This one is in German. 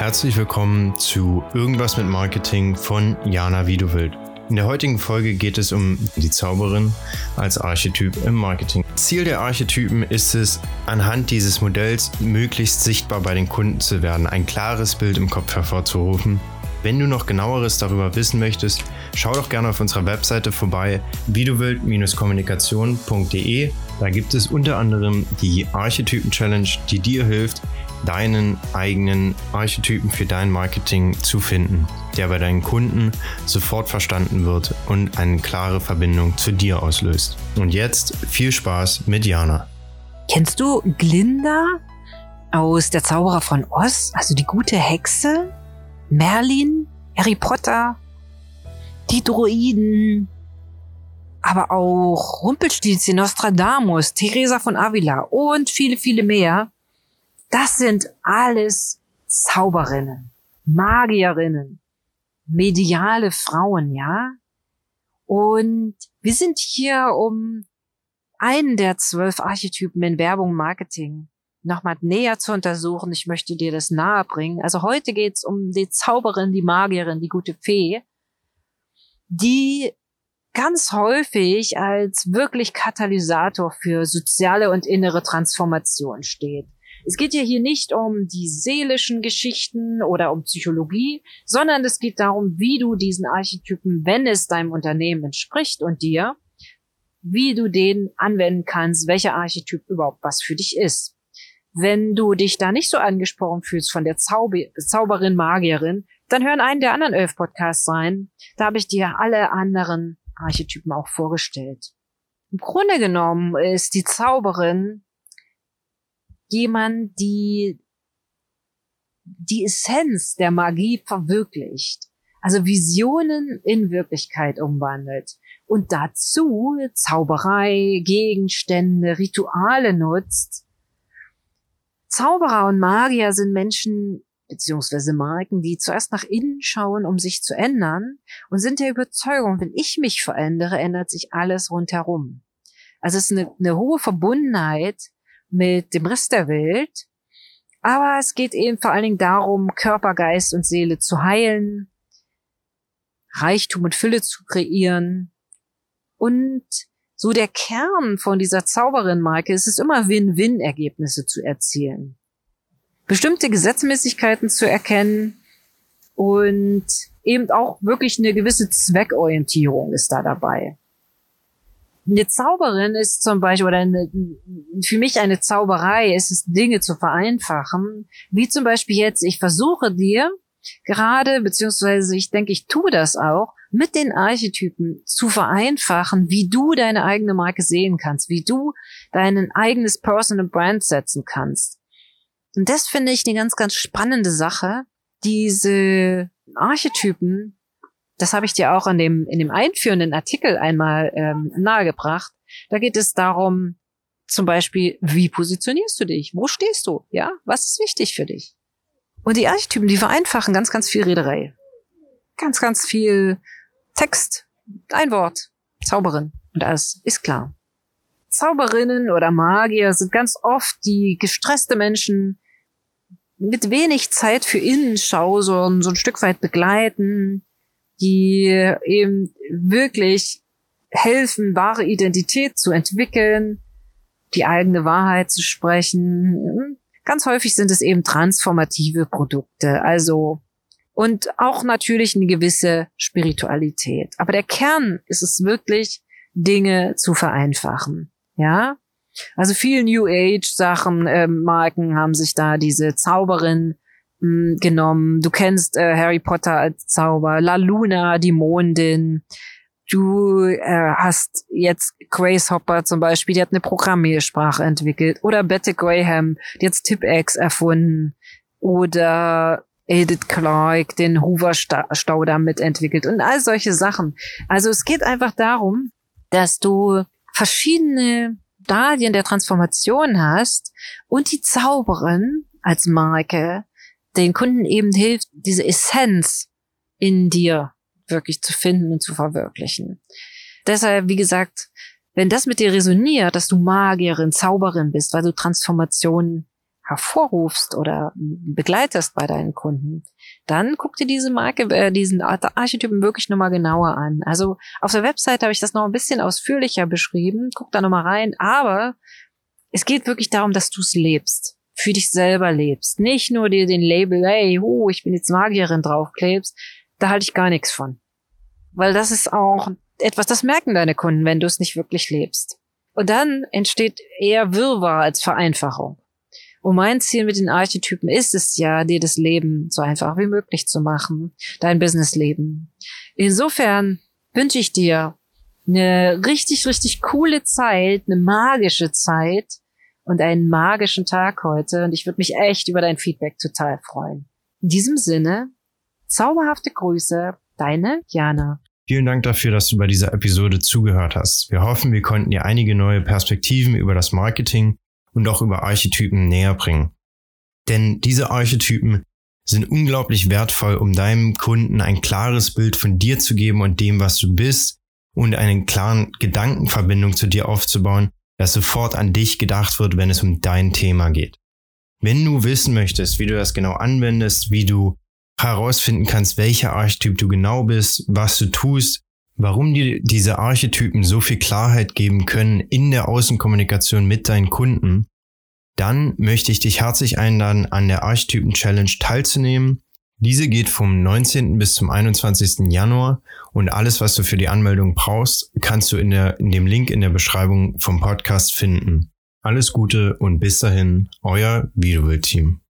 Herzlich willkommen zu Irgendwas mit Marketing von Jana Wiedewild. In der heutigen Folge geht es um die Zauberin als Archetyp im Marketing. Ziel der Archetypen ist es, anhand dieses Modells möglichst sichtbar bei den Kunden zu werden, ein klares Bild im Kopf hervorzurufen. Wenn du noch genaueres darüber wissen möchtest, schau doch gerne auf unserer Webseite vorbei, videowild-kommunikation.de. Da gibt es unter anderem die Archetypen-Challenge, die dir hilft, deinen eigenen Archetypen für dein Marketing zu finden, der bei deinen Kunden sofort verstanden wird und eine klare Verbindung zu dir auslöst. Und jetzt viel Spaß mit Jana. Kennst du Glinda aus Der Zauberer von Oz, also die gute Hexe? Merlin, Harry Potter, die Droiden, aber auch Rumpelstilzchen, Nostradamus, Teresa von Avila und viele, viele mehr. Das sind alles Zauberinnen, Magierinnen, mediale Frauen, ja? Und wir sind hier, um einen der zwölf Archetypen in Werbung Marketing nochmal näher zu untersuchen. Ich möchte dir das nahe bringen. Also heute geht's um die Zauberin, die Magierin, die gute Fee, die ganz häufig als wirklich Katalysator für soziale und innere Transformation steht. Es geht ja hier nicht um die seelischen Geschichten oder um Psychologie, sondern es geht darum, wie du diesen Archetypen, wenn es deinem Unternehmen entspricht und dir, wie du den anwenden kannst, welcher Archetyp überhaupt was für dich ist. Wenn du dich da nicht so angesprochen fühlst von der Zauber Zauberin, Magierin, dann hören einen der anderen elf Podcasts rein. Da habe ich dir alle anderen Archetypen auch vorgestellt. Im Grunde genommen ist die Zauberin jemand, die die Essenz der Magie verwirklicht. Also Visionen in Wirklichkeit umwandelt. Und dazu Zauberei, Gegenstände, Rituale nutzt. Zauberer und Magier sind Menschen beziehungsweise Marken, die zuerst nach innen schauen, um sich zu ändern und sind der Überzeugung, wenn ich mich verändere, ändert sich alles rundherum. Also es ist eine, eine hohe Verbundenheit mit dem Rest der Welt. Aber es geht eben vor allen Dingen darum, Körper, Geist und Seele zu heilen, Reichtum und Fülle zu kreieren. Und so der Kern von dieser Zauberin-Marke ist es immer Win-Win-Ergebnisse zu erzielen. Bestimmte Gesetzmäßigkeiten zu erkennen und eben auch wirklich eine gewisse Zweckorientierung ist da dabei eine Zauberin ist zum Beispiel, oder eine, für mich eine Zauberei ist es, Dinge zu vereinfachen. Wie zum Beispiel jetzt, ich versuche dir gerade, beziehungsweise ich denke, ich tue das auch, mit den Archetypen zu vereinfachen, wie du deine eigene Marke sehen kannst, wie du dein eigenes Personal Brand setzen kannst. Und das finde ich eine ganz, ganz spannende Sache. Diese Archetypen das habe ich dir auch in dem, in dem einführenden Artikel einmal ähm, nahegebracht. Da geht es darum, zum Beispiel, wie positionierst du dich? Wo stehst du? Ja, was ist wichtig für dich? Und die Archetypen, die vereinfachen ganz, ganz viel Rederei. Ganz, ganz viel Text, ein Wort, Zauberin und alles ist klar. Zauberinnen oder Magier sind ganz oft die gestresste Menschen mit wenig Zeit für Innenschau so, so ein Stück weit begleiten, die eben wirklich helfen, wahre Identität zu entwickeln, die eigene Wahrheit zu sprechen. Ganz häufig sind es eben transformative Produkte, also und auch natürlich eine gewisse Spiritualität. Aber der Kern ist es wirklich, Dinge zu vereinfachen. Ja, also viele New Age Sachen, äh, Marken haben sich da diese Zauberin mh, genommen. Du kennst äh, Harry Potter als Zauber, La Luna, die Mondin. Du äh, hast jetzt Grace Hopper zum Beispiel, die hat eine Programmiersprache entwickelt. Oder Betty Graham, die hat Tipex erfunden. Oder Edith Clark, den Hoover-Staudamm mitentwickelt und all solche Sachen. Also es geht einfach darum, dass du verschiedene Stadien der Transformation hast und die Zauberin als Marke den Kunden eben hilft, diese Essenz in dir wirklich zu finden und zu verwirklichen. Deshalb, wie gesagt, wenn das mit dir resoniert, dass du Magierin, Zauberin bist, weil du Transformationen hervorrufst oder begleitest bei deinen Kunden, dann guck dir diese Marke, äh, diesen Archetypen wirklich nochmal genauer an. Also auf der Website habe ich das noch ein bisschen ausführlicher beschrieben. Guck da nochmal rein. Aber es geht wirklich darum, dass du es lebst. Für dich selber lebst. Nicht nur dir den Label, hey, hu, ich bin jetzt Magierin draufklebst. Da halte ich gar nichts von. Weil das ist auch etwas, das merken deine Kunden, wenn du es nicht wirklich lebst. Und dann entsteht eher Wirrwarr als Vereinfachung. Und mein Ziel mit den Archetypen ist es ja, dir das Leben so einfach wie möglich zu machen, dein Businessleben. Insofern wünsche ich dir eine richtig, richtig coole Zeit, eine magische Zeit und einen magischen Tag heute. Und ich würde mich echt über dein Feedback total freuen. In diesem Sinne, zauberhafte Grüße, deine Jana. Vielen Dank dafür, dass du bei dieser Episode zugehört hast. Wir hoffen, wir konnten dir einige neue Perspektiven über das Marketing und auch über Archetypen näher bringen. Denn diese Archetypen sind unglaublich wertvoll, um deinem Kunden ein klares Bild von dir zu geben und dem, was du bist und eine klaren Gedankenverbindung zu dir aufzubauen, dass sofort an dich gedacht wird, wenn es um dein Thema geht. Wenn du wissen möchtest, wie du das genau anwendest, wie du herausfinden kannst, welcher Archetyp du genau bist, was du tust, warum dir diese Archetypen so viel Klarheit geben können in der Außenkommunikation mit deinen Kunden, dann möchte ich dich herzlich einladen, an der Archetypen Challenge teilzunehmen. Diese geht vom 19. bis zum 21. Januar und alles, was du für die Anmeldung brauchst, kannst du in, der, in dem Link in der Beschreibung vom Podcast finden. Alles Gute und bis dahin, euer Videobild-Team.